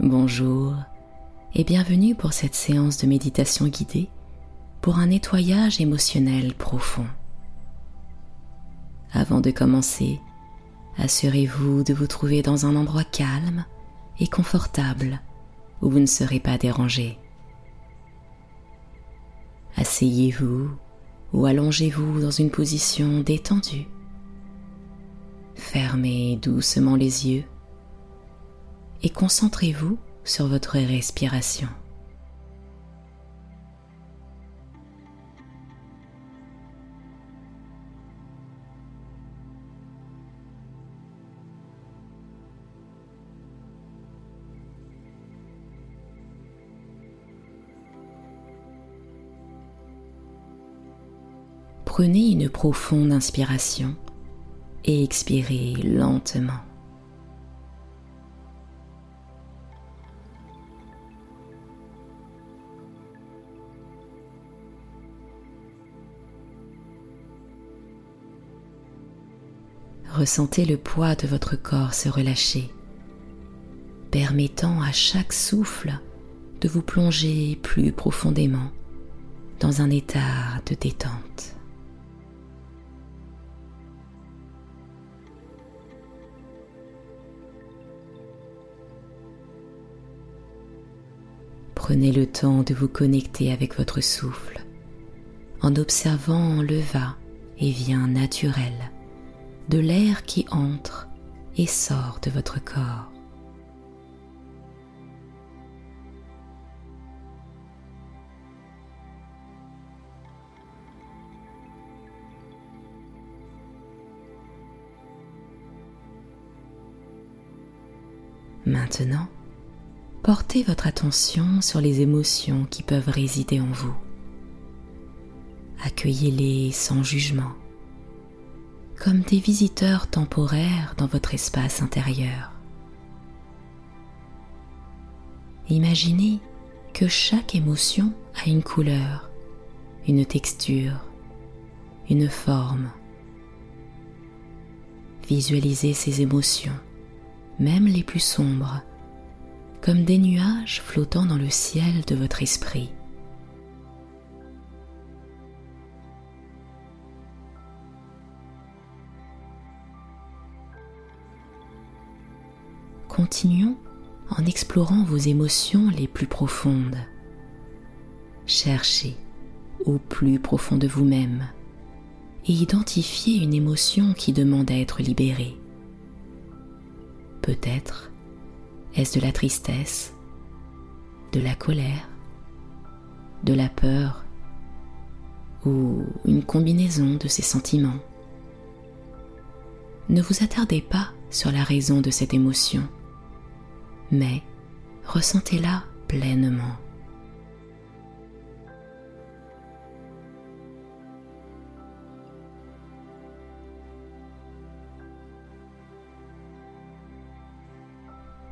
Bonjour et bienvenue pour cette séance de méditation guidée pour un nettoyage émotionnel profond. Avant de commencer, assurez-vous de vous trouver dans un endroit calme et confortable où vous ne serez pas dérangé. Asseyez-vous ou allongez-vous dans une position détendue. Fermez doucement les yeux et concentrez-vous sur votre respiration. Prenez une profonde inspiration et expirez lentement. Ressentez le poids de votre corps se relâcher, permettant à chaque souffle de vous plonger plus profondément dans un état de détente. Prenez le temps de vous connecter avec votre souffle en observant le va et vient naturel de l'air qui entre et sort de votre corps. Maintenant, portez votre attention sur les émotions qui peuvent résider en vous. Accueillez-les sans jugement comme des visiteurs temporaires dans votre espace intérieur. Imaginez que chaque émotion a une couleur, une texture, une forme. Visualisez ces émotions, même les plus sombres, comme des nuages flottant dans le ciel de votre esprit. Continuons en explorant vos émotions les plus profondes. Cherchez au plus profond de vous-même et identifiez une émotion qui demande à être libérée. Peut-être est-ce de la tristesse, de la colère, de la peur ou une combinaison de ces sentiments. Ne vous attardez pas sur la raison de cette émotion mais ressentez-la pleinement.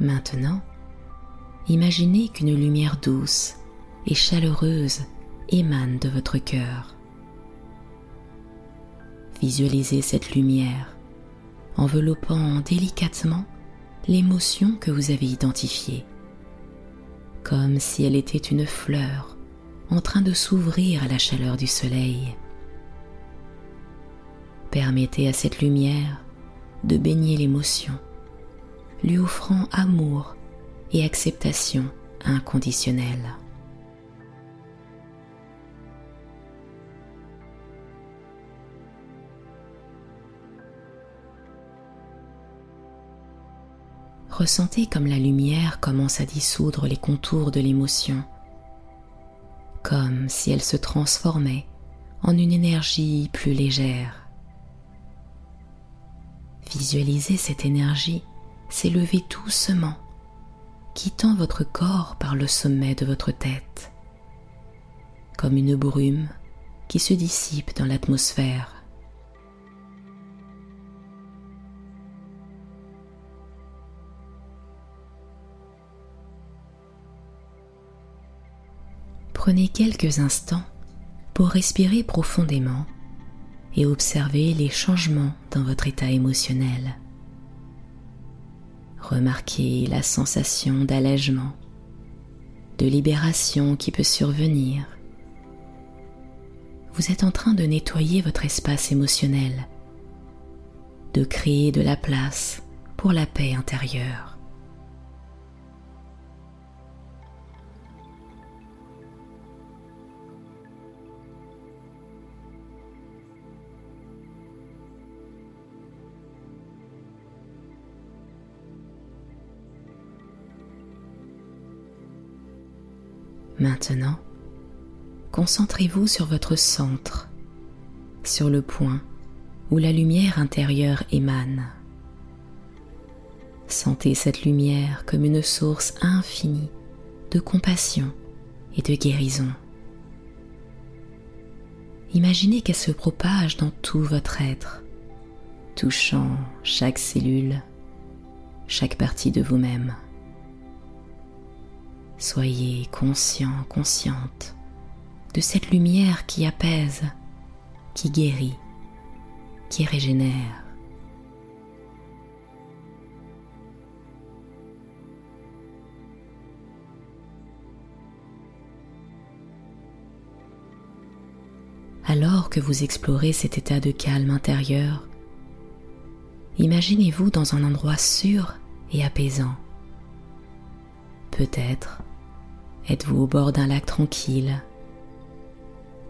Maintenant, imaginez qu'une lumière douce et chaleureuse émane de votre cœur. Visualisez cette lumière enveloppant délicatement l'émotion que vous avez identifiée, comme si elle était une fleur en train de s'ouvrir à la chaleur du soleil. Permettez à cette lumière de baigner l'émotion, lui offrant amour et acceptation inconditionnelle. Ressentez comme la lumière commence à dissoudre les contours de l'émotion, comme si elle se transformait en une énergie plus légère. Visualisez cette énergie s'élever doucement, quittant votre corps par le sommet de votre tête, comme une brume qui se dissipe dans l'atmosphère. Prenez quelques instants pour respirer profondément et observer les changements dans votre état émotionnel. Remarquez la sensation d'allègement, de libération qui peut survenir. Vous êtes en train de nettoyer votre espace émotionnel, de créer de la place pour la paix intérieure. Maintenant, concentrez-vous sur votre centre, sur le point où la lumière intérieure émane. Sentez cette lumière comme une source infinie de compassion et de guérison. Imaginez qu'elle se propage dans tout votre être, touchant chaque cellule, chaque partie de vous-même. Soyez conscient, consciente de cette lumière qui apaise, qui guérit, qui régénère. Alors que vous explorez cet état de calme intérieur, imaginez-vous dans un endroit sûr et apaisant. Peut-être êtes-vous au bord d'un lac tranquille,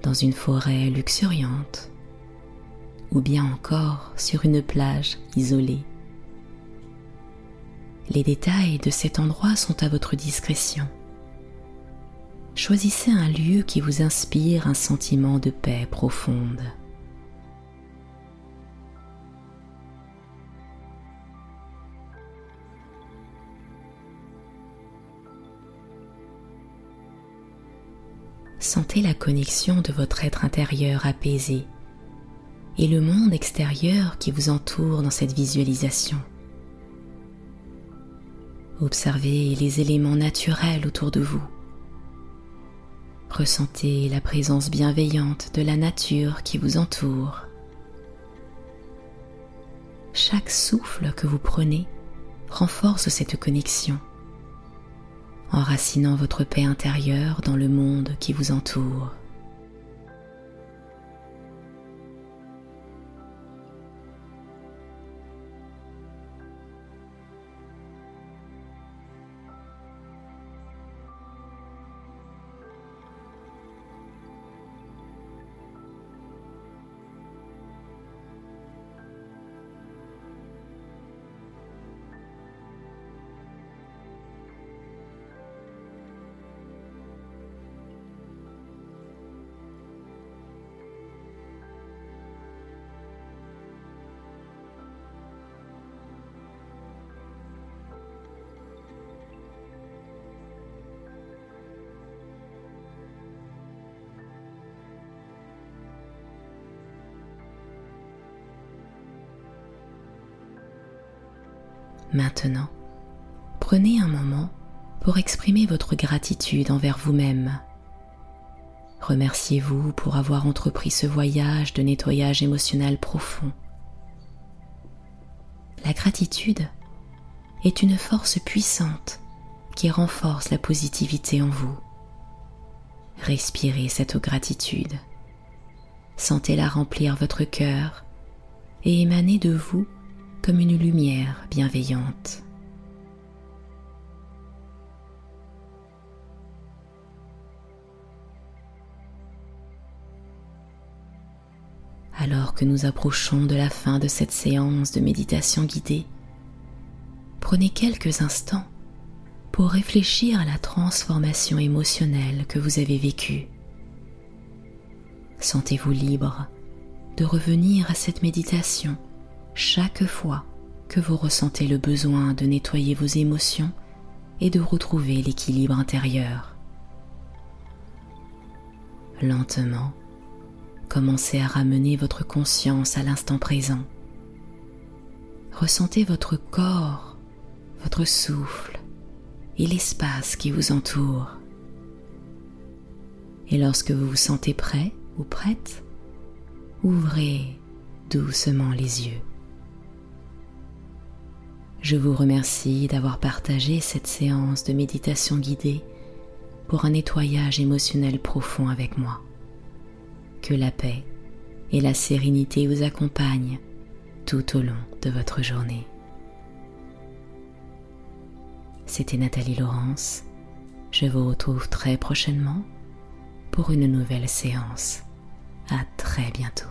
dans une forêt luxuriante, ou bien encore sur une plage isolée? Les détails de cet endroit sont à votre discrétion. Choisissez un lieu qui vous inspire un sentiment de paix profonde. Sentez la connexion de votre être intérieur apaisé et le monde extérieur qui vous entoure dans cette visualisation. Observez les éléments naturels autour de vous. Ressentez la présence bienveillante de la nature qui vous entoure. Chaque souffle que vous prenez renforce cette connexion enracinant votre paix intérieure dans le monde qui vous entoure. Maintenant, prenez un moment pour exprimer votre gratitude envers vous-même. Remerciez-vous pour avoir entrepris ce voyage de nettoyage émotionnel profond. La gratitude est une force puissante qui renforce la positivité en vous. Respirez cette gratitude. Sentez-la remplir votre cœur et émaner de vous comme une lumière bienveillante. Alors que nous approchons de la fin de cette séance de méditation guidée, prenez quelques instants pour réfléchir à la transformation émotionnelle que vous avez vécue. Sentez-vous libre de revenir à cette méditation chaque fois que vous ressentez le besoin de nettoyer vos émotions et de retrouver l'équilibre intérieur. Lentement, commencez à ramener votre conscience à l'instant présent. Ressentez votre corps, votre souffle et l'espace qui vous entoure. Et lorsque vous vous sentez prêt ou prête, ouvrez doucement les yeux. Je vous remercie d'avoir partagé cette séance de méditation guidée pour un nettoyage émotionnel profond avec moi. Que la paix et la sérénité vous accompagnent tout au long de votre journée. C'était Nathalie Laurence. Je vous retrouve très prochainement pour une nouvelle séance. À très bientôt.